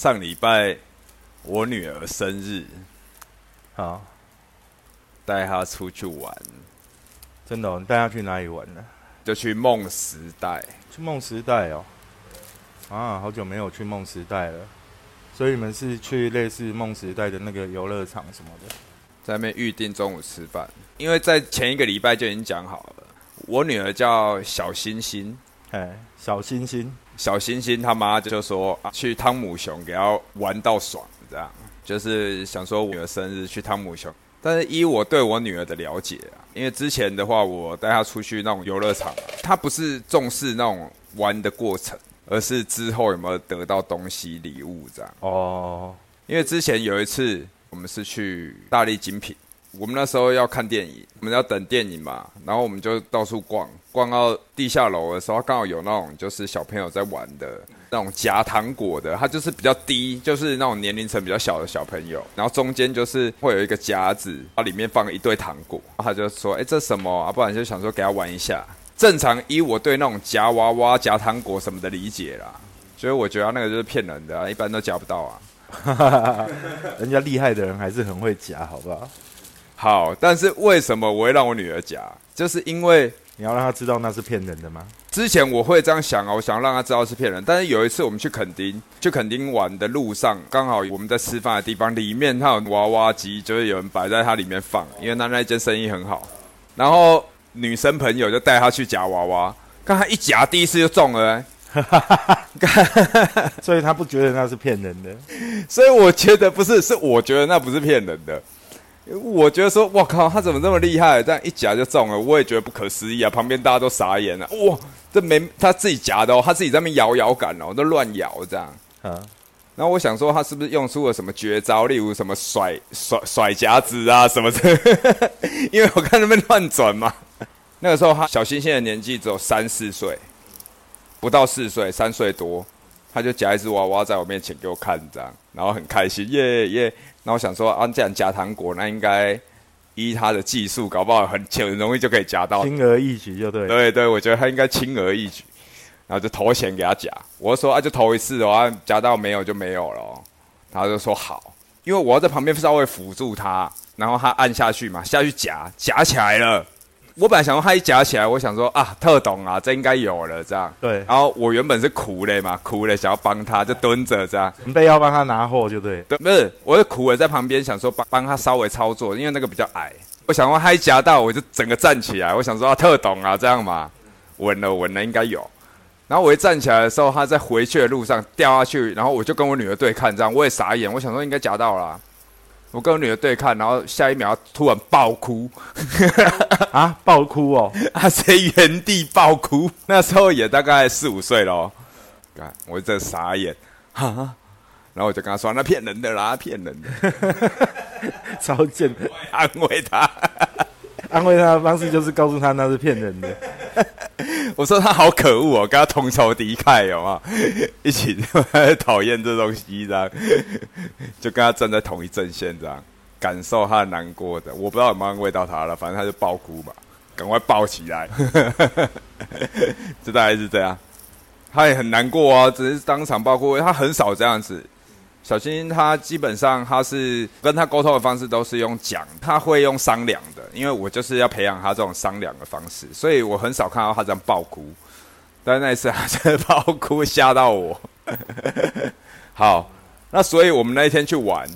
上礼拜我女儿生日，好，带她出去玩，真的、哦，你带她去哪里玩呢？就去梦时代。去梦时代哦。啊，好久没有去梦时代了。所以你们是去类似梦时代的那个游乐场什么的？在那边预定中午吃饭，因为在前一个礼拜就已经讲好了。我女儿叫小星星，哎，小星星，小星星他妈就说、啊去汤姆熊给她玩到爽，这样就是想说我女儿生日去汤姆熊。但是依我对我女儿的了解啊，因为之前的话我带她出去那种游乐场，她不是重视那种玩的过程，而是之后有没有得到东西礼物这样。哦，因为之前有一次我们是去大力精品，我们那时候要看电影，我们要等电影嘛，然后我们就到处逛，逛到地下楼的时候，刚好有那种就是小朋友在玩的那种夹糖果的，它就是比较低，就是那种年龄层比较小的小朋友，然后中间就是会有一个夹子，它里面放一堆糖果，他就说：“哎，这什么啊？不然就想说给他玩一下。”正常依我对那种夹娃娃、夹糖果什么的理解啦，所以我觉得那个就是骗人的、啊，一般都夹不到啊。人家厉害的人还是很会夹，好不好？好，但是为什么我会让我女儿夹？就是因为你要让她知道那是骗人的吗？之前我会这样想啊，我想让她知道是骗人。但是有一次我们去垦丁，去垦丁玩的路上，刚好我们在吃饭的地方里面，它有娃娃机，就是有人摆在它里面放，因为那那间生意很好。然后女生朋友就带她去夹娃娃，刚她一夹第一次就中了、欸，所以他不觉得那是骗人的。所以我觉得不是，是我觉得那不是骗人的。我觉得说，我靠，他怎么这么厉害？这样一夹就中了，我也觉得不可思议啊！旁边大家都傻眼了，哇，这没他自己夹的哦，他自己在那边摇摇杆哦，都乱摇这样。啊，然后我想说，他是不是用出了什么绝招，例如什么甩甩甩夹子啊什么的？因为我看他们乱转嘛。那个时候，他小星星的年纪只有三四岁，不到四岁，三岁多，他就夹一只娃娃在我面前给我看，这样，然后很开心，耶耶。然后我想说，啊，既然夹糖果，那应该依他的技术，搞不好很很容易就可以夹到。轻而易举就对了。对对，我觉得他应该轻而易举，然后就投钱给他夹。我就说啊，就投一次哦，啊夹到没有就没有了哦。他就说好，因为我要在旁边稍微辅助他，然后他按下去嘛，下去夹，夹起来了。我本来想说他一夹起来，我想说啊，特懂啊，这应该有了这样。对，然后我原本是苦的嘛，苦的想要帮他，就蹲着这样。准备要帮他拿货就对。对，不是，我是苦了在旁边想说帮帮他稍微操作，因为那个比较矮。我想说他一夹到，我就整个站起来，我想说啊，特懂啊，这样嘛，稳了稳了应该有。然后我一站起来的时候，他在回去的路上掉下去，然后我就跟我女儿对看，这样我也傻眼，我想说应该夹到了啊、我跟我女儿对看，然后下一秒突然爆哭，啊，爆哭哦！啊，谁原地爆哭。那时候也大概四五岁了哦，看我这傻眼，哈，然后我就跟他说：“那骗人的啦，骗人的。”超贱的，安慰她。安慰他的方式就是告诉他那是骗人的。我说他好可恶哦，跟他同仇敌忾，有吗？一起讨厌这东西，这样 就跟他站在同一阵线，这样感受他难过的。我不知道有没有安慰到他了，反正他就爆哭嘛，赶快抱起来，就大概是这样。他也很难过啊，只是当场爆哭，他很少这样子。小新他基本上他是跟他沟通的方式都是用讲，他会用商量的，因为我就是要培养他这种商量的方式，所以我很少看到他这样爆哭。但那一次他真的爆哭，吓到我。好，那所以我们那一天去玩，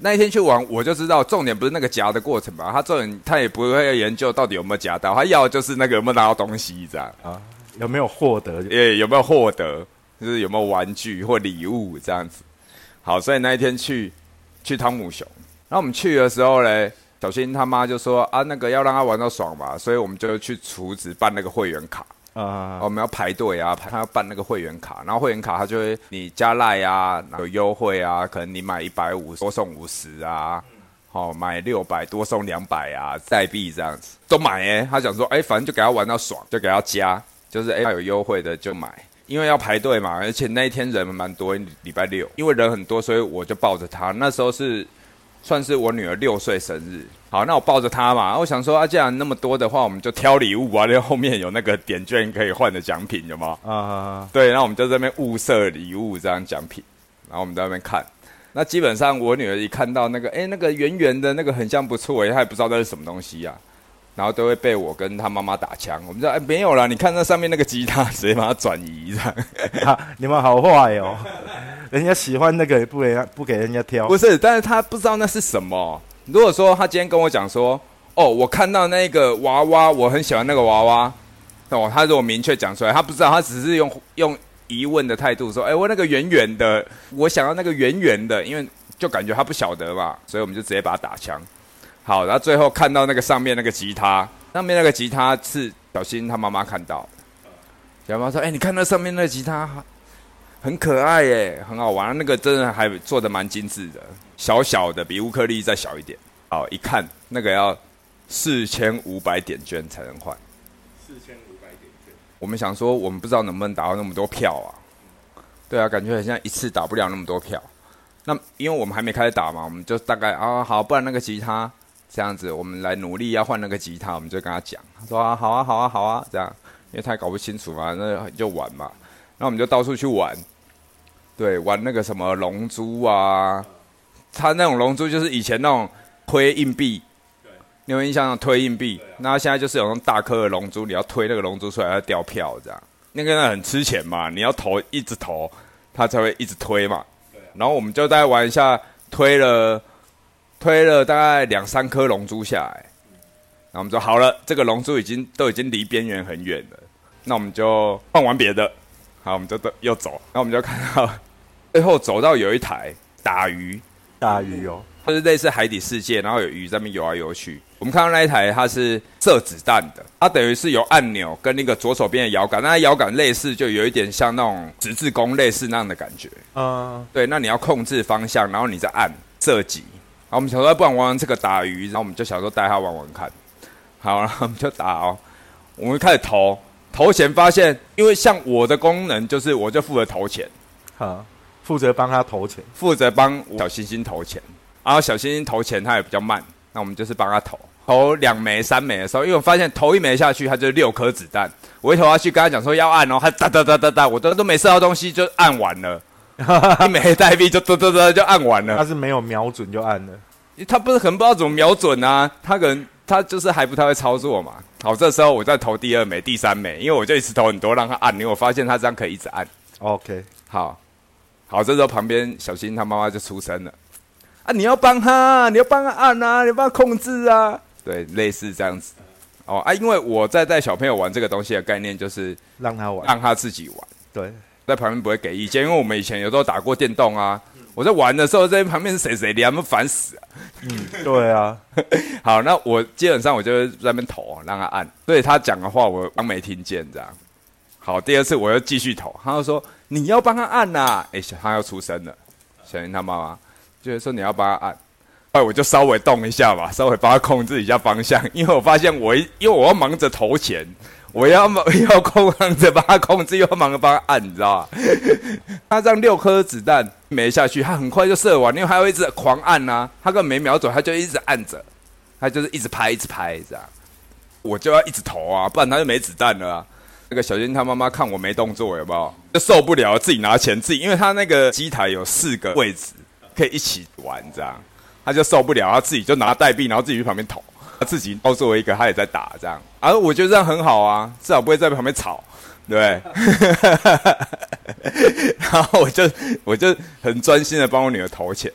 那一天去玩，我就知道重点不是那个夹的过程吧？他重点他也不会研究到底有没有夹到，他要的就是那个有没有拿到东西这样。啊，有没有获得？也有没有获得，就是有没有玩具或礼物这样子。好，所以那一天去去汤姆熊，然后我们去的时候嘞，小新他妈就说啊，那个要让他玩到爽嘛，所以我们就去厨子办那个会员卡，啊我们要排队啊，排他要办那个会员卡，然后会员卡他就会你加赖啊，有优惠啊，可能你买一百五多送五十啊。哦，买六百多送两百啊，代币这样子都买哎、他想说哎、反正就给他玩到爽，就给他加，就是哎、他有优惠的就买。因为要排队嘛，而且那一天人蛮多，礼拜六，因为人很多，所以我就抱着他。那时候是算是我女儿六岁生日，好，那我抱着她嘛，我想说啊，既然那么多的话，我们就挑礼物啊，因为后面有那个点券可以换的奖品，有吗？啊，对，那我们就在那边物色礼物这样奖品，然后我们在那边看。那基本上我女儿一看到那个，哎，那个圆圆的那个很像不错，她也不知道那是什么东西呀，然后都会被我跟他妈妈打枪。我们说，哎，没有啦，你看那上面那个吉他，直接把它转移这样。你们好坏哦，人家喜欢那个不给不给人家挑。不是，但是他不知道那是什么。如果说他今天跟我讲说，哦，我看到那个娃娃，我很喜欢那个娃娃，哦，他如果明确讲出来，他不知道，他只是用用。疑问的态度说：“哎，我那个圆圆的，我想要那个圆圆的，因为就感觉他不晓得嘛，所以我们就直接把他打枪。好，然后最后看到那个上面那个吉他，上面那个吉他是小新他妈妈看到，小妈说：哎，你看那上面那个吉他很可爱耶，很好玩，那个真的还做的蛮精致的，小小的比乌克丽再小一点。好，一看那个要四千五百点券才能换。”四千五百点券我们想说，我们不知道能不能打到那么多票啊？对啊，感觉好像一次打不了那么多票。那因为我们还没开始打嘛，我们就大概啊好，不然那个吉他这样子，我们来努力要换那个吉他，我们就跟他讲，他说啊好啊好啊好啊这样，因为他也搞不清楚嘛，那就玩嘛。那我们就到处去玩，对，玩那个什么龙珠啊，他那种龙珠就是以前那种推硬币。你有印象推硬币，那现在就是有那种大颗的龙珠，你要推那个龙珠出来要掉票这样，那个很吃钱嘛，你要投一直投，他才会一直推嘛。然后我们就大概玩一下，推了推了大概两三颗龙珠下来，然后我们说好了，这个龙珠已经都已经离边缘很远了，那我们就换玩别的。好，我们就又走，那我们就看到最后走到有一台打鱼，打鱼哦。它是类似海底世界，然后有鱼在那边游来游去。我们看到那一台，它是射子弹的，它等于是有按钮跟那个左手边的摇杆，那摇杆类似，就有一点像那种十字弓类似那样的感觉。嗯，对，那你要控制方向，然后你再按射击。好，我们小时候不玩玩这个打鱼，然后我们就小时候带他玩玩看。好，然后我们就打哦。我们开始投投钱，发现因为像我的功能就是我就负责投钱，好，负责帮他投钱，负责帮小星星投钱。然后小星星投钱，他也比较慢，那我们就是帮他投，投两枚、三枚的时候，因为我发现投一枚下去，他就六颗子弹，我一投下去，跟他讲说要按哦，他哒哒哒哒哒，我都都没射到东西就按完了，一枚代币就嘟嘟嘟就按完了。他是没有瞄准就按了，他不是很不知道怎么瞄准啊，他可能他就是还不太会操作嘛。好，这时候我再投第二枚、第三枚，因为我就一直投很多让他按，因为我发现他这样可以一直按。OK，好，好，这时候旁边小新他妈妈就出声了。啊！你要帮他，你要帮他按啊，你帮他控制啊，对，类似这样子。哦啊，因为我在带小朋友玩这个东西的概念就是让他玩，让他自己玩。对，在旁边不会给意见，因为我们以前有时候打过电动啊。我在玩的时候，在旁边是谁谁，你还没烦死啊？嗯，对啊。好，那我基本上我就在那边投，让他按。所以他讲的话我刚没听见，这样。好，第二次我又继续投，他就说你要帮他按呐。哎，他要出声了，小云他妈妈。就是说你要帮他按，哎，我就稍微动一下吧，稍微帮他控制一下方向，因为我发现我因为我要忙着投钱，我要忙要控着帮他控制，又要忙着帮他按，你知道吧？他这样六颗子弹没下去，他很快就射完，因为还会一直狂按呐，他根本没瞄准，他就一直按着，他就是一直拍一直拍这样，我就要一直投啊，不然他就没子弹了啊。那个小金他妈妈看我没动作，有没有？就受不了，自己拿钱自己，因为他那个机台有四个位置。可以一起玩这样，他就受不了，他自己就拿代币，然后自己去旁边投，自己包作为一个，他也在打这样。而我觉得这样很好啊，至少不会在旁边吵，对 然后我就我就很专心的帮我女儿投钱，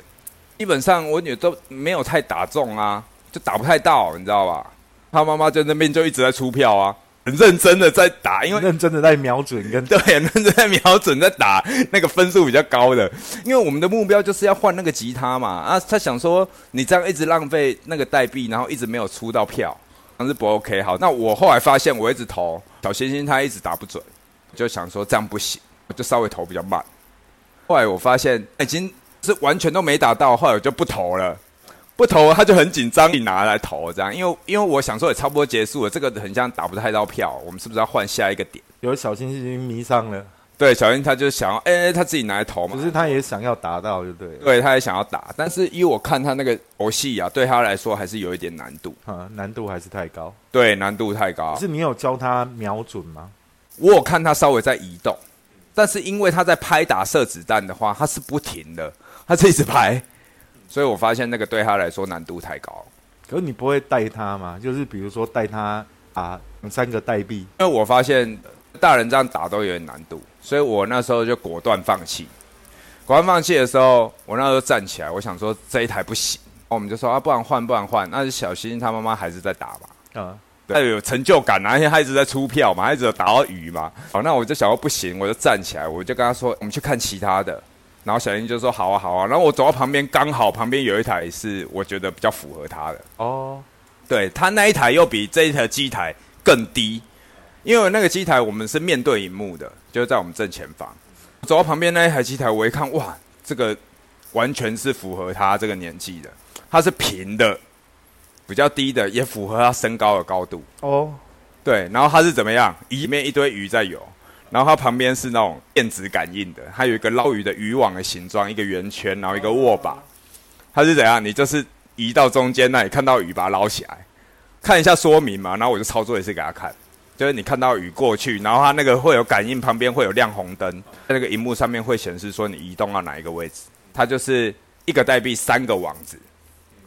基本上我女儿都没有太打中啊，就打不太到，你知道吧？她妈妈在那边就一直在出票啊。很认真的在打，因为认真的在瞄准，跟对，很认真在瞄准在打那个分数比较高的，因为我们的目标就是要换那个吉他嘛。啊，他想说你这样一直浪费那个代币，然后一直没有出到票，那是不 OK。好，那我后来发现我一直投小星星，他一直打不准，就想说这样不行，我就稍微投比较慢。后来我发现已经是完全都没打到，后来我就不投了。不投他就很紧张，你拿来投这样，因为因为我想说也差不多结束了，这个很像打不太到票，我们是不是要换下一个点？有小星星迷上了，对，小星他就想要，哎，他自己拿来投嘛，可是他也想要达到，就对，对，他也想要打，但是依我看他那个游戏啊，对他来说还是有一点难度，啊，难度还是太高，对，难度太高。是你有教他瞄准吗？我有看他稍微在移动，但是因为他在拍打射子弹的话，他是不停的，他是一直拍，所以我发现那个对他来说难度太高。可是你不会带他吗？就是比如说带他啊三个代币，因为我发现大人这样打都有点难度，所以我那时候就果断放弃。果断放弃的时候，我那时候站起来，我想说这一台不行，我们就说啊，不然换，不然换。那就小新他妈妈还是在打嘛，啊，对，有成就感啊，因为他一直在出票嘛，他一直有打到鱼嘛。好，那我就想说不行，我就站起来，我就跟他说，我们去看其他的。然后小英就说好啊好啊，然后我走到旁边，刚好旁边有一台是我觉得比较符合他的哦，对他那一台又比这一台机台更低，因为那个机台我们是面对荧幕的，就是在我们正前方。走到旁边那一台机台，我一看哇，这个完全是符合他这个年纪的，它是平的，比较低的，也符合他身高的高度哦。对，然后它是怎么样？里面一堆鱼在游。然后它旁边是那种电子感应的，它有一个捞鱼的渔网的形状，一个圆圈，然后一个握把。它是怎样？你就是移到中间那里看到鱼，把它捞起来，看一下说明嘛。然后我就操作一次给他看，就是你看到鱼过去，然后它那个会有感应，旁边会有亮红灯，在那个荧幕上面会显示说你移动到哪一个位置。它就是一个代币三个网子，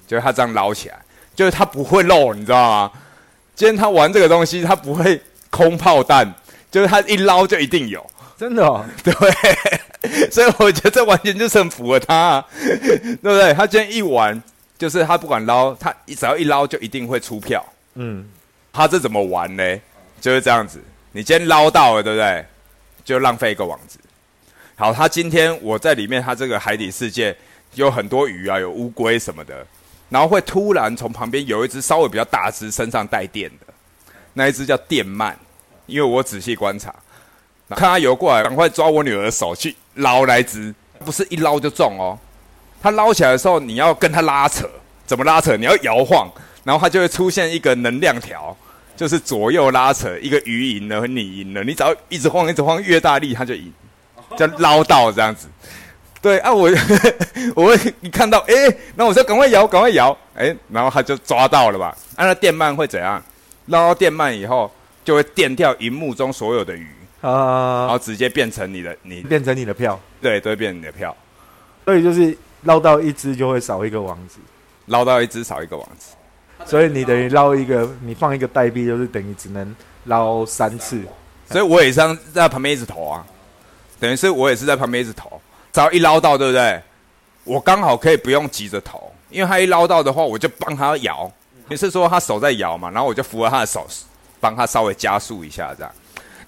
就是它这样捞起来，就是它不会漏，你知道吗？今天他玩这个东西，他不会 空炮弹。就是他一捞就一定有，真的哦，对，所以我觉得这完全就是很符合他，对不对？他今天一玩，就是他不管捞，他只要一捞就一定会出票。嗯，他这怎么玩呢？就是这样子，你今天捞到了，对不对？就浪费一个网子。好，他今天我在里面，他这个海底世界有很多鱼啊，有乌龟什么的，然后会突然从旁边有一只稍微比较大只，身上带电的，那一只叫电鳗。因为我仔细观察，看他游过来，赶快抓我女儿的手去捞来只，不是一捞就中哦。他捞起来的时候，你要跟他拉扯，怎么拉扯？你要摇晃，然后他就会出现一个能量条，就是左右拉扯，一个鱼赢了和你赢了。你只要一直晃，一直晃，越大力他就赢，就捞到这样子。对啊，我 我会一看到，哎，那我说赶快摇，赶快摇，哎，然后他就抓到了吧？那电鳗会怎样？捞到电鳗以后。就会电掉荧幕中所有的鱼啊，然后直接变成你的，你变成你的票，对，都会变成你的票。所以就是捞到一只就会少一个王子，捞到一只少一个王子。所以你等于捞一个，你放一个代币，就是等于只能捞三次。所以我也是在旁边一直投啊，等于是我也是在旁边一直投，只要一捞到，对不对？我刚好可以不用急着投，因为他一捞到的话，我就帮他摇。你是说他手在摇嘛？然后我就扶着他的手。帮他稍微加速一下，这样，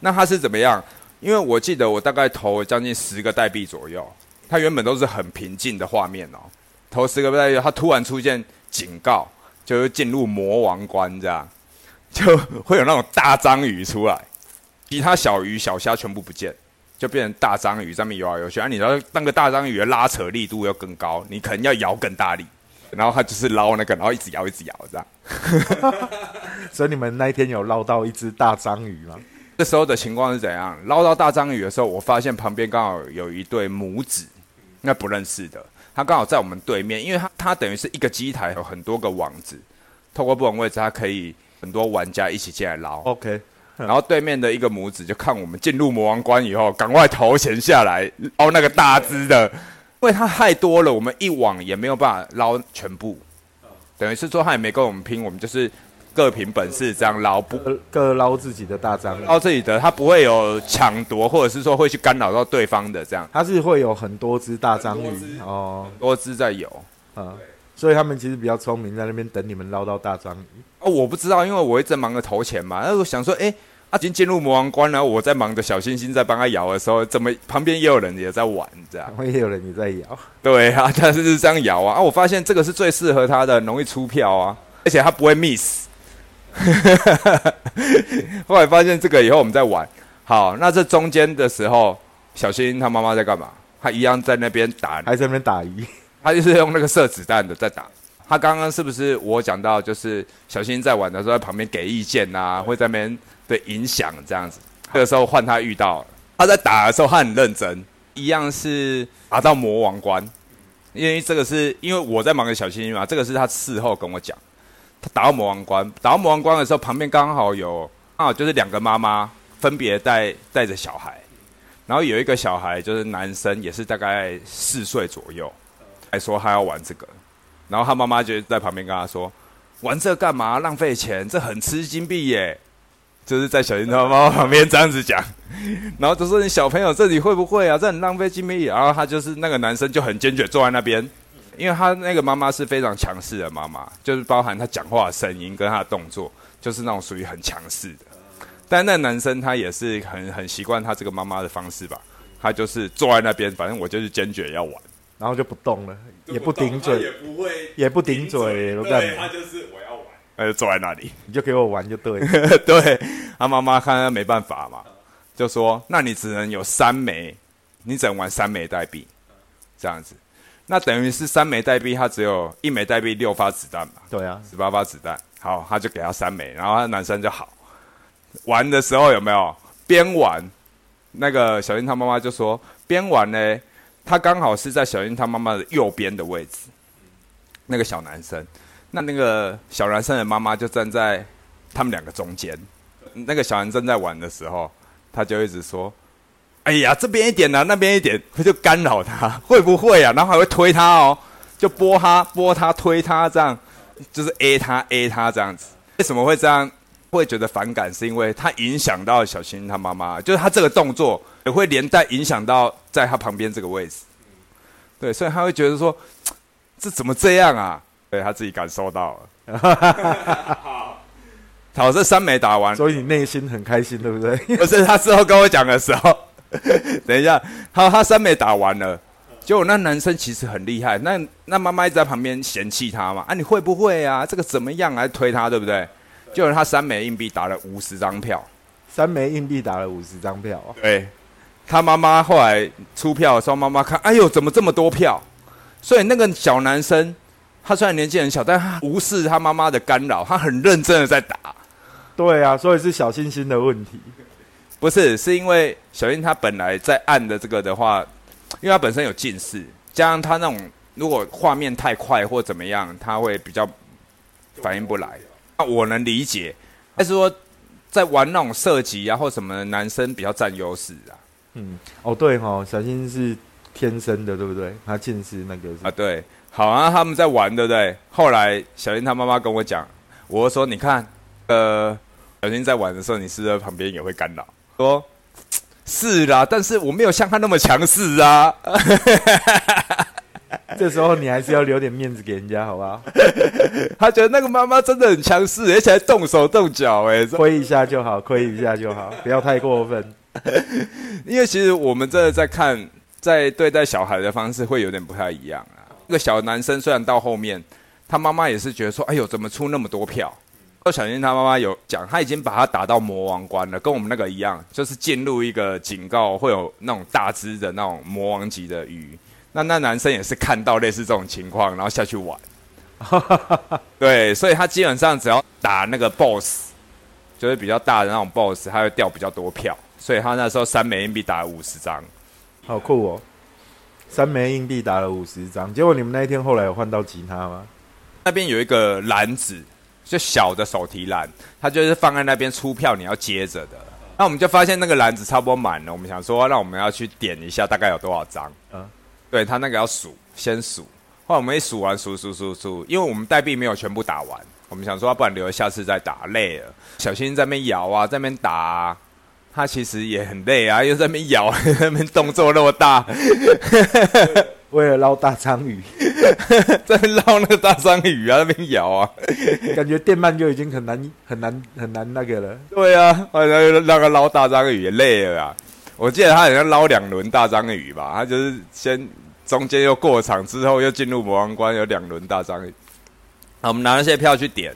那他是怎么样？因为我记得我大概投将近十个代币左右，他原本都是很平静的画面哦。投十个代币，他突然出现警告，就是进入魔王关，这样就会有那种大章鱼出来，其他小鱼小虾全部不见，就变成大章鱼上面游来游去。啊，你要那个大章鱼的拉扯力度要更高，你可能要摇更大力。然后他就是捞那个，然后一直摇，一直摇这样。所以你们那一天有捞到一只大章鱼吗？这时候的情况是怎样？捞到大章鱼的时候，我发现旁边刚好有一对母子，那不认识的，他刚好在我们对面，因为他他等于是一个机台有很多个网子，透过不同位置，他可以很多玩家一起进来捞。OK，然后对面的一个母子就看我们进入魔王关以后，赶快投钱下来捞那个大只的。因为它太多了，我们一网也没有办法捞全部，等于是说他也没跟我们拼，我们就是各凭本事这样捞，不各捞自己的大章，捞自己的，他不会有抢夺，或者是说会去干扰到对方的这样，他是会有很多只大章鱼哦，多只在游，啊，所以他们其实比较聪明，在那边等你们捞到大章鱼。哦，我不知道，因为我一直忙着投钱嘛，那我想说，哎。已经进入魔王关了，我在忙着小星星在帮他摇的时候，怎么旁边也有人也在玩这样？旁边也有人也在摇。对啊，他是这样摇啊啊！我发现这个是最适合他的，容易出票啊，而且他不会 miss。后来发现这个以后，我们在玩。好，那这中间的时候，小星他妈妈在干嘛？他一样在那边打，还在那边打鱼。他就是用那个射子弹的在打。他刚刚是不是我讲到，就是小星在玩的时候，在旁边给意见啊，会在那边。的影响这样子，这个时候换他遇到，他在打的时候他很认真，一样是打到魔王关，因为这个是因为我在忙着小星星嘛，这个是他事后跟我讲，他打到魔王关，打到魔王关的时候，旁边刚好有刚好就是两个妈妈分别带带着小孩，然后有一个小孩就是男生，也是大概四岁左右，还说他要玩这个，然后他妈妈就在旁边跟他说：“玩这干嘛？浪费钱，这很吃金币耶。”就是在小樱桃妈妈旁边这样子讲，然后就说：“你小朋友这里会不会啊？这很浪费精力。”然后他就是那个男生就很坚决坐在那边，因为他那个妈妈是非常强势的妈妈，就是包含他讲话的声音跟他的动作，就是那种属于很强势的。但那男生他也是很很习惯他这个妈妈的方式吧，他就是坐在那边，反正我就是坚决要玩，然后就不动了，也不顶嘴，也不会，也不顶嘴，都干嘛？他就是我要玩，他就坐在那里，你就给我玩就对。对，他妈妈看他没办法嘛，就说：那你只能有三枚，你只能玩三枚代币，这样子，那等于是三枚代币，他只有一枚代币六发子弹嘛？对啊，十八发子弹，好，他就给他三枚，然后他男生就好。玩的时候有没有边玩？那个小英他妈妈就说边玩呢，他刚好是在小英他妈妈的右边的位置。那个小男生，那那个小男生的妈妈就站在他们两个中间。那个小男生在玩的时候，他就一直说：“哎呀，这边一点啊，那边一点。”他就干扰他，会不会啊？然后还会推他哦，就拨他、拨他、推他，这样就是 A 他、A 他这样子。为什么会这样？会觉得反感，是因为他影响到小新他妈妈，就是他这个动作也会连带影响到在他旁边这个位置。对，所以他会觉得说，这怎么这样啊？对他自己感受到了。好，这三枚打完，所以你内心很开心，对不对？不是他之后跟我讲的时候，等一下，好他三枚打完了，结果那男生其实很厉害，那那妈妈一直在旁边嫌弃他嘛，啊，你会不会啊？这个怎么样？来推他，对不对？就是他三枚硬币打了五十张票，三枚硬币打了五十张票。对，他妈妈后来出票的时候，妈妈看，哎呦，怎么这么多票？所以那个小男生，他虽然年纪很小，但他无视他妈妈的干扰，他很认真的在打。对啊，所以是小星星的问题。不是，是因为小英他本来在按的这个的话，因为他本身有近视，加上他那种如果画面太快或怎么样，他会比较反应不来。那我能理解，还是说在玩那种射击啊或什么，男生比较占优势啊？嗯，哦对哈，小新是天生的，对不对？他近视那个啊，对，好啊，他们在玩，对不对？后来小新他妈妈跟我讲，我说你看，呃，小新在玩的时候，你是不是旁边也会干扰？说，是啦，但是我没有像他那么强势啊。这时候你还是要留点面子给人家，好不好？他觉得那个妈妈真的很强势，而且还动手动脚，哎，亏一下就好，亏一下就好，不要太过分。因为其实我们真的在看，在对待小孩的方式会有点不太一样啊。那个小男生虽然到后面，他妈妈也是觉得说，哎呦，怎么出那么多票？小心他妈妈有讲，他已经把他打到魔王关了，跟我们那个一样，就是进入一个警告，会有那种大只的那种魔王级的鱼。那那男生也是看到类似这种情况，然后下去玩。对，所以他基本上只要打那个 boss，就是比较大的那种 boss，他会掉比较多票。所以他那时候三枚硬币打了五十张，好酷哦！三枚硬币打了五十张，结果你们那一天后来有换到吉他吗？那边有一个篮子，就小的手提篮，它就是放在那边出票你要接着的。那我们就发现那个篮子差不多满了，我们想说，那我们要去点一下，大概有多少张？嗯。对他那个要数，先数。后来我们一数完，数数数数，因为我们代币没有全部打完，我们想说，不然留下次再打，累了。小心在那边摇啊，在那边打，他其实也很累啊，又在那边摇，那边动作那么大，为了捞大章鱼，在捞那个大章鱼啊，那边摇啊，感觉电鳗就已经很难很难很难那个了。对啊，后来那个捞大章鱼也累了啊。我记得他好像捞两轮大章鱼吧，他就是先中间又过场，之后又进入魔王关，有两轮大章鱼。好我们拿那些票去点，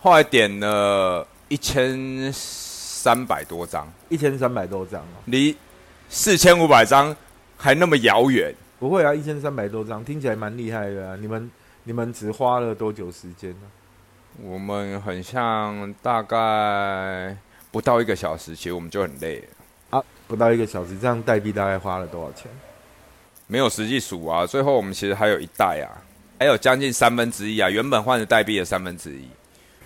后来点了一千三百多张，一千三百多张哦，离四千五百张还那么遥远。不会啊，一千三百多张听起来蛮厉害的啊。你们你们只花了多久时间呢？我们很像大概不到一个小时，其实我们就很累了。不到一个小时，这样代币大概花了多少钱？没有实际数啊。最后我们其实还有一袋啊，还有将近三分之一啊，原本换的代币的三分之一，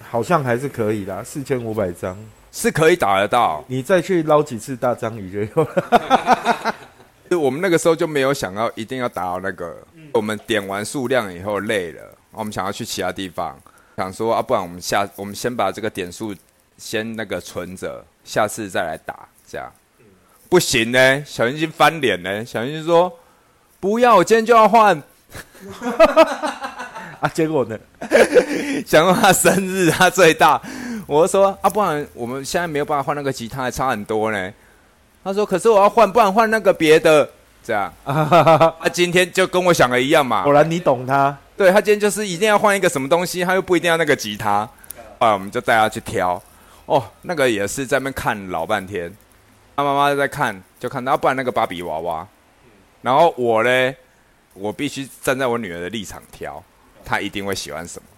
好像还是可以的。四千五百张，是可以打得到。你再去捞几次大章鱼就有了。就我们那个时候就没有想要一定要打到那个，我们点完数量以后累了，我们想要去其他地方，想说啊，不然我们下我们先把这个点数先那个存着，下次再来打，这样不行呢。小星星翻脸呢，小星星说不要，我今天就要换。啊，结果呢？想说他生日他最大，我就说啊，不然我们现在没有办法换那个吉他，还差很多呢。他说：“可是我要换，不然换那个别的。”这样，啊今天就跟我想的一样嘛。果然你懂他。对他今天就是一定要换一个什么东西，他又不一定要那个吉他。啊，我们就带他去挑。哦，那个也是在那边看老半天。他妈妈在看，就看到不然那个芭比娃娃。然后我呢，我必须站在我女儿的立场挑，她一定会喜欢什么。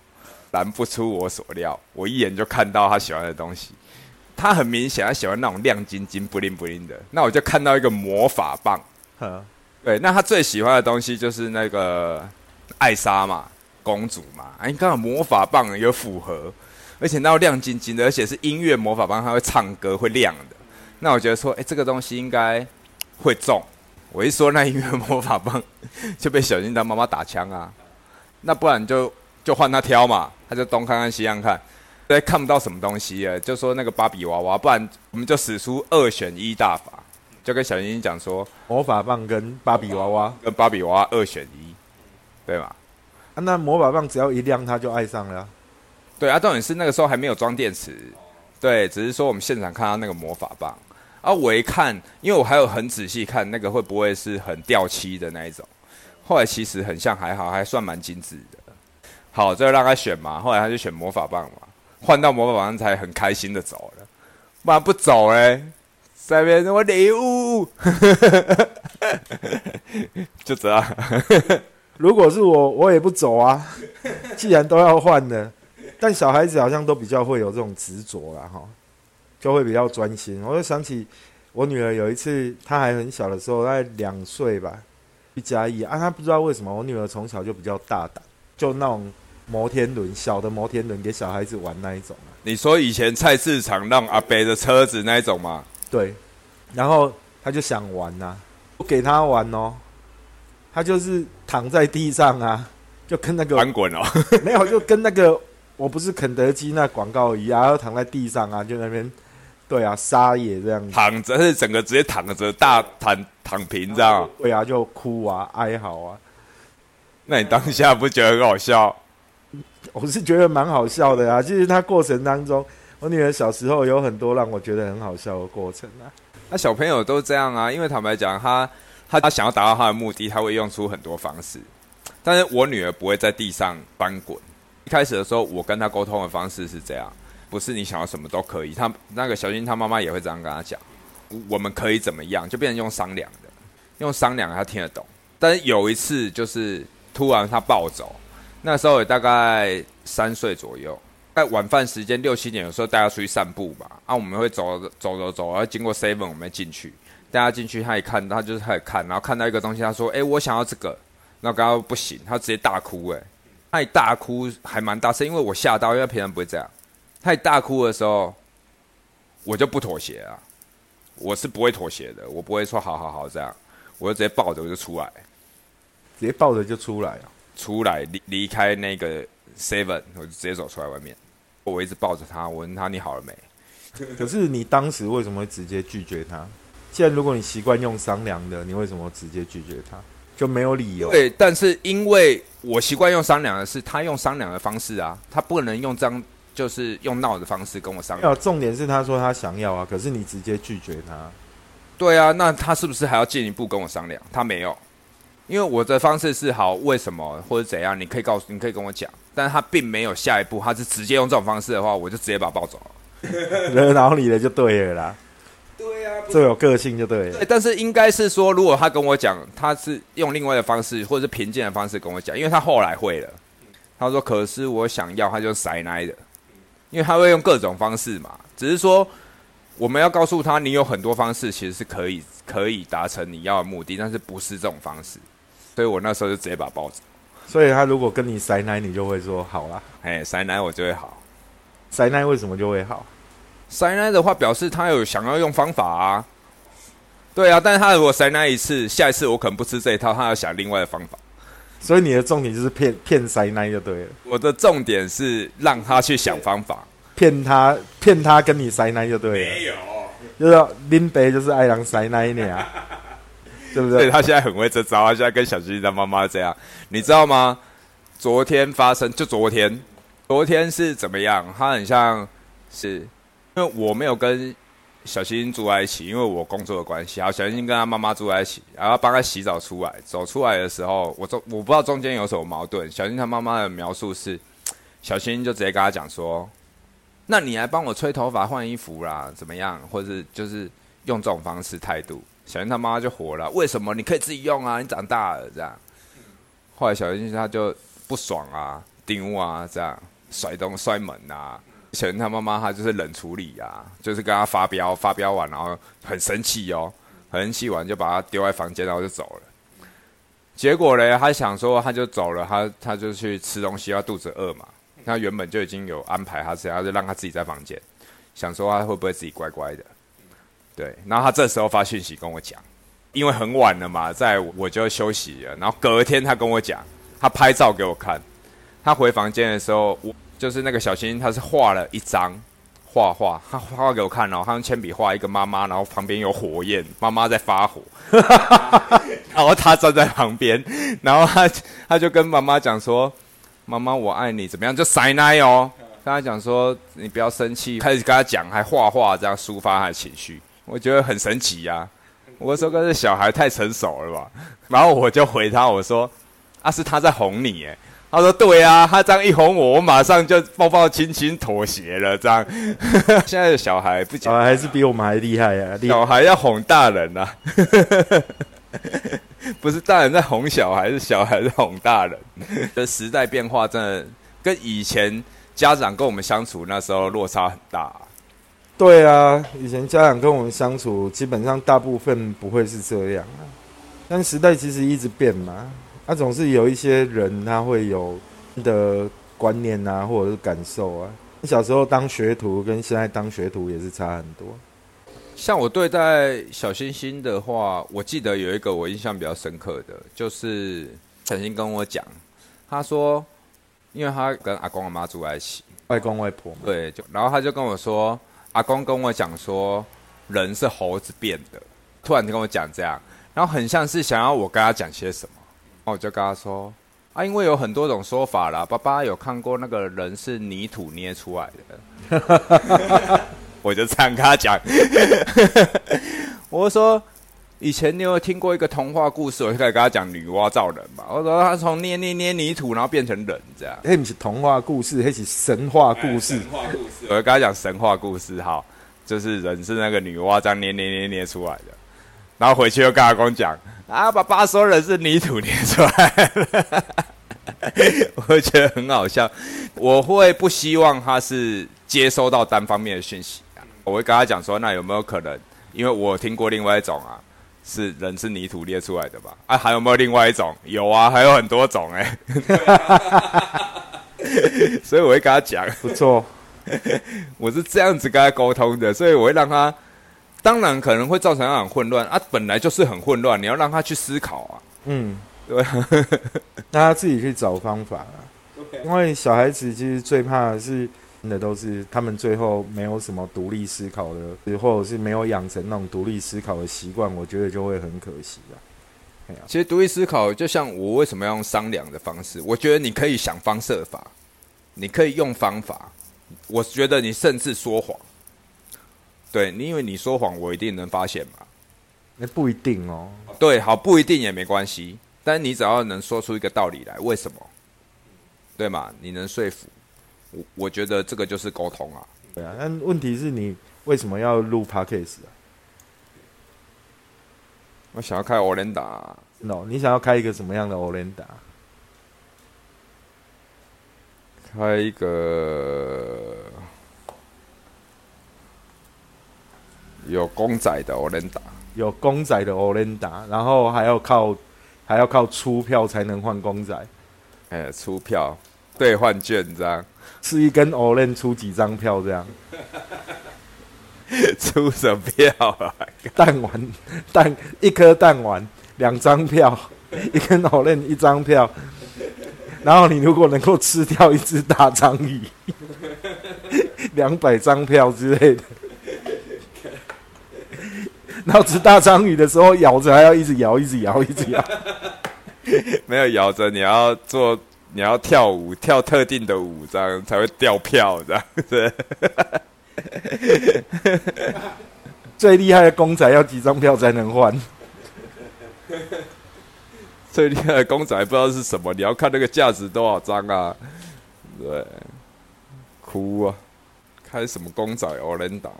难不出我所料，我一眼就看到他喜欢的东西。他很明显，他喜欢那种亮晶晶、不灵不灵的。那我就看到一个魔法棒，对，那他最喜欢的东西就是那个艾莎嘛，公主嘛。哎，刚好魔法棒有符合，而且那亮晶晶的，而且是音乐魔法棒，它会唱歌，会亮的。那我觉得说，哎，这个东西应该会中。我一说那音乐魔法棒，就被小金当妈妈打枪啊。那不然就就换他挑嘛，他就东看看西看看。对，看不到什么东西了，就说那个芭比娃娃，不然我们就使出二选一大法，就跟小星星讲说，魔法棒跟芭比娃娃，跟芭比娃娃二选一，对吧？啊，那魔法棒只要一亮，他就爱上了。对啊，重点是那个时候还没有装电池，对，只是说我们现场看到那个魔法棒，啊，我一看，因为我还有很仔细看那个会不会是很掉漆的那一种，后来其实很像，还好，还算蛮精致的。好，最后让他选嘛，后来他就选魔法棒嘛。换到魔法棒才很开心的走了，不然不走哎，这边我礼物，就这样。如果是我，我也不走啊。既然都要换的，但小孩子好像都比较会有这种执着啦，哈，就会比较专心。我就想起我女儿有一次，她还很小的时候，大概两岁吧，一加一啊，她不知道为什么，我女儿从小就比较大胆，就那种。摩天轮，小的摩天轮给小孩子玩那一种啊？你说以前菜市场让阿伯的车子那一种吗？对，然后他就想玩呐，我给他玩哦，他就是躺在地上啊，就跟那个翻滚哦，没有，就跟那个我不是肯德基那广告一样，躺在地上啊，就那边，对啊，撒野这样，躺着是整个直接躺着，大躺躺平这样，对啊，就哭啊，哀嚎啊，那你当下不觉得很好笑？我是觉得蛮好笑的啊，其实他过程当中，我女儿小时候有很多让我觉得很好笑的过程啊。那小朋友都这样啊，因为坦白讲，他他他想要达到他的目的，他会用出很多方式。但是我女儿不会在地上翻滚。一开始的时候，我跟她沟通的方式是这样，不是你想要什么都可以。她那个小金他妈妈也会这样跟她讲，我们可以怎么样，就变成用商量的，用商量她听得懂。但是有一次就是突然他暴走。那时候也大概三岁左右，在晚饭时间六七点，有时候带他出去散步吧。啊，我们会走走走走，然后经过 seven，我们进去，带他进去，他一看，他就是开始看，然后看到一个东西，他说：“哎，我想要这个。”那刚刚不行，他直接大哭，哎，他一大哭还蛮大声，因为我吓到，因为平常不会这样。他一大哭的时候，我就不妥协啊，我是不会妥协的，我不会说好好好这样，我就直接抱着我就出来，直接抱着就出来了。出来离离开那个 seven，我就直接走出来外面。我一直抱着他，我问他你好了没？可是你当时为什么会直接拒绝他？既然如果你习惯用商量的，你为什么直接拒绝他？就没有理由。对，但是因为我习惯用商量的是他用商量的方式啊，他不能用这样就是用闹的方式跟我商量。重点是他说他想要啊，可是你直接拒绝他。对啊，那他是不是还要进一步跟我商量？他没有。因为我的方式是好，为什么或者怎样？你可以告诉，你可以跟我讲。但是他并没有下一步，他是直接用这种方式的话，我就直接把他抱走了。惹恼你了就对了啦。对呀，最有个性就对了。但是应该是说，如果他跟我讲，他是用另外的方式，或者是平静的方式跟我讲，因为他后来会了。他说：“可是我想要，他就塞奶的，因为他会用各种方式嘛。只是说，我们要告诉他，你有很多方式其实是可以可以达成你要的目的，但是不是这种方式。”所以我那时候就直接把包走。所以他如果跟你塞奶，你就会说好啦。哎，塞奶我就会好。塞奶为什么就会好？塞奶的话，表示他有想要用方法啊。对啊，但是他如果塞奶一次，下一次我可能不吃这一套，他要想另外的方法。所以你的重点就是骗骗塞奶就对了，我的重点是让他去想方法。骗他骗他跟你塞奶就对了，没有，就是林北就是爱狼塞奶你啊，对不对？所以他现在很会这招，他现在跟小星星的妈妈这样，你知道吗？昨天发生，就昨天，昨天是怎么样？他很像是，因为我没有跟小星星住在一起，因为我工作的关系。然后小星星跟他妈妈住在一起，然后帮他洗澡出来，走出来的时候，我中我不知道中间有什么矛盾。小星星他妈妈的描述是，小星星就直接跟他讲说：“那你来帮我吹头发、换衣服啦，怎么样？或者就是用这种方式态度。”小云他妈就火了：“为什么你可以自己用啊？你长大了这样。”后来小云他就不爽啊，丢啊，这样甩东摔门啊。小云他妈妈她就是冷处理啊，就是跟他发飙，发飙完然后很生气哦，很生气完就把他丢在房间，然后就走了。结果嘞，他想说他就走了，他他就去吃东西，他肚子饿嘛。他原本就已经有安排他这样，就让他自己在房间，想说他会不会自己乖乖的。对，然后他这时候发讯息跟我讲，因为很晚了嘛，在我就休息了。然后隔天他跟我讲，他拍照给我看，他回房间的时候，我就是那个小星，他是画了一张画画，他画给我看哦，他用铅笔画一个妈妈，然后旁边有火焰，妈妈在发火，然后他站在旁边，然后他他就跟妈妈讲说：“妈妈，我爱你，怎么样？”就塞奶哦，跟他讲说：“你不要生气。”开始跟他讲，还画画这样抒发他的情绪，我觉得很神奇呀、我说：“跟这小孩太成熟了吧？”然后我就回他，我说：“啊，是他在哄你耶。”他说：“对啊，他这样一哄我，我马上就抱抱亲亲妥协了。这样，现在的小孩不讲，小孩还是比我们还厉害啊！小孩要哄大人啊，不是大人在哄小孩，是小孩在哄大人。这时代变化真的跟以前家长跟我们相处那时候落差很大啊、对啊，以前家长跟我们相处，基本上大部分不会是这样啊。但时代其实一直变嘛，他、总是有一些人他会有的观念啊，或者是感受啊。你小时候当学徒跟现在当学徒也是差很多。像我对待小星星的话，我记得有一个我印象比较深刻的，就是小星跟我讲，他说，因为他跟阿公阿妈住在一起，外公外婆嘛，对，就然后他就跟我说，阿公跟我讲说，人是猴子变的，突然就跟我讲这样，然后很像是想要我跟他讲些什么，然后我就跟他说，啊，因为有很多种说法啦，爸爸有看过那个人是泥土捏出来的，我就这样跟他讲，我就说。以前你有听过一个童话故事，我就开始跟他讲女娲造人嘛。我说他从捏捏捏泥土，然后变成人这样。那不是童话故事，那是神话故事。话故事，我就跟他讲神话故事，好，就是人是那个女娲这样捏捏捏捏出来的，然后回去又跟阿公讲，啊，爸爸说人是泥土捏出来的，我会觉得很好笑，我会不希望他是接收到单方面的讯息啊，我会跟他讲说，那有没有可能，因为我听过另外一种啊。是人是泥土捏出来的吧？啊，还有没有另外一种？有啊，还有很多种哎、所以我会跟他讲，不错，我是这样子跟他沟通的，所以我会让他，当然可能会造成他很混乱啊，本来就是很混乱，你要让他去思考啊，嗯，对，让他自己去找方法啦。因为小孩子其实最怕的是，真的都是他们最后没有什么独立思考的，或者是没有养成那种独立思考的习惯，我觉得就会很可惜啊。其实独立思考，就像我为什么要用商量的方式，我觉得你可以想方设法，你可以用方法，我觉得你甚至说谎，对你，因为你说谎，我一定能发现嘛。那不一定哦。对，好，不一定也没关系，但你只要能说出一个道理来，为什么？对嘛？你能说服我，我觉得这个就是沟通啊。对啊，但问题是你为什么要录 podcast 啊？我想要开 o l e n d a no, 你想要开一个什么样的 Olenda？开一个有公仔的 o l e n d a 有公仔的 Olenda，然后还要靠还要靠出票才能换公仔，哎，出票兑换券这样。是一根 Olen 出几张票这样。出什么票啊？弹丸弹一颗弹丸两张票，一根藕链一张票。然后你如果能够吃掉一只大章鱼，两百张票之类的。然后吃大章鱼的时候，咬着还要一直咬，一直咬，一直咬。没有咬着，你要做，你要跳舞，跳特定的舞，这样才会掉票，这样子。最厉害的公仔要几张票才能换？最厉害的公仔不知道是什么，你要看那个价值多少张啊？对，哭啊！开什么公仔欧伦达？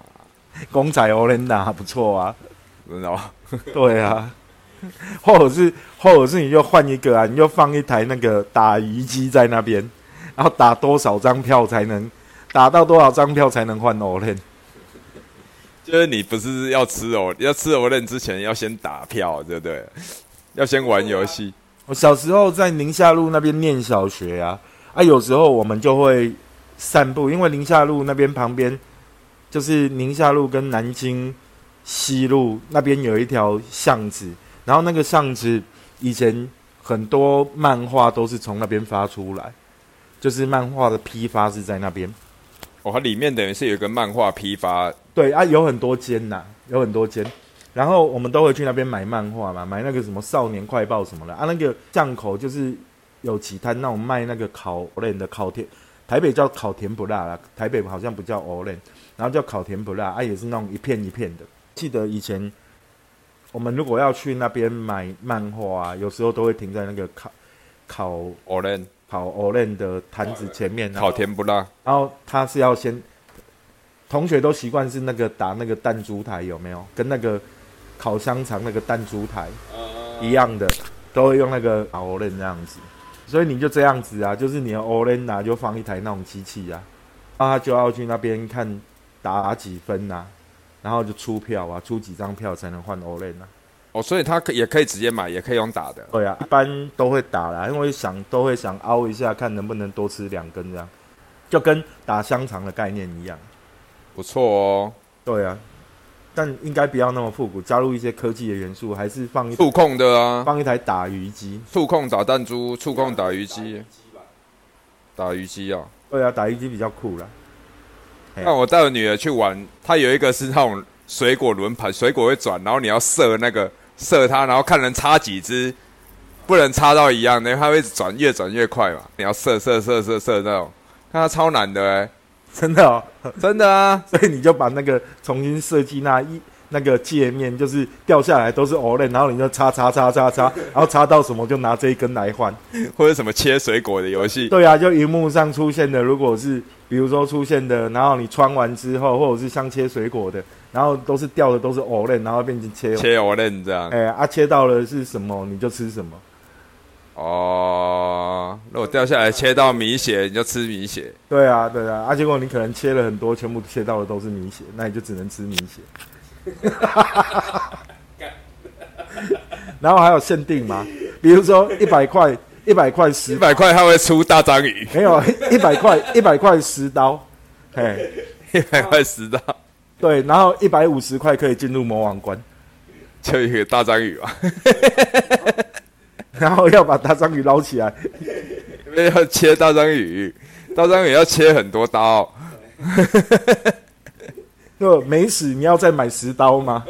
公仔欧伦达不错啊，知道吗？对啊，或者是或者是你就换一个啊，你就放一台那个打鱼机在那边，然后打多少张票才能打到多少张票才能换欧伦？就是你不是要吃欧要吃欧伦之前要先打票，对不对？要先玩游戏。我小时候在宁夏路那边念小学啊，啊，有时候我们就会散步，因为宁夏路那边旁边就是宁夏路跟南京西路那边有一条巷子，然后那个巷子以前很多漫画都是从那边发出来，就是漫画的批发是在那边。哦，它里面等于是有一个漫画批发。对啊，有很多间呐，有很多间。然后我们都会去那边买漫画嘛，买那个什么《少年快报》什么的啊。那个巷口就是有几摊那种卖那个烤链的烤甜，台北叫烤甜不辣啦，台北好像不叫欧链，然后叫烤甜不辣啊，也是那种一片一片的。记得以前我们如果要去那边买漫画啊，有时候都会停在那个烤烤欧链烤欧链的摊子前面，烤甜不辣。然后他是要先，同学都习惯是那个打那个弹珠台有没有？跟那个。烤香肠那个弹珠台一样的，都会用那个 e n 这样子，所以你就这样子啊，就是你的 e n 啊，就放一台那种机器啊，然后他就要去那边看打几分呐，然后就出票啊，出几张票才能换 o l e n 啊。哦，所以他可也可以直接买，也可以用打的。对啊，一般都会打啦，因为想都会想凹一下，看能不能多吃两根这样，就跟打香肠的概念一样。不错哦。对啊。但应该不要那么复古，加入一些科技的元素，还是放触控的啊，放一台打鱼机，触控打弹珠，触控打鱼机，打鱼机啊，对啊，打鱼机比较酷啦。那我带我女儿去玩，她有一个是那种水果轮盘，水果会转，然后你要射那个射它，然后看能插几只，不能插到一样的，因为它会转越转越快嘛，你要射射射射射那种，看它超难的哎。真的哦，真的啊，所以你就把那个重新设计那一那个界面，就是掉下来都是 l e 然后你就插插插插插，然后插到什么就拿这一根来换，或者什么切水果的游戏。对啊，就荧幕上出现的，如果是比如说出现的，然后你穿完之后，或者是像切水果的，然后都是掉的都是 l e 然后变成切切 l e 这样。哎啊，切到了是什么你就吃什么。哦，如果掉下来切到米血，你就吃米血。对啊，对啊，啊，结果你可能切了很多，全部切到的都是米血，那你就只能吃米血。然后还有限定吗？比如说一百块，一百块十，一百块它会出大章鱼。没有，一百块，一百块十刀，嘿，一百块十刀。对，然后一百五十块可以进入魔王关，就一个大章鱼吧。然后要把大章鱼捞起来，因为要切大章鱼，大章鱼要切很多刀。就没死，你要再买十刀吗？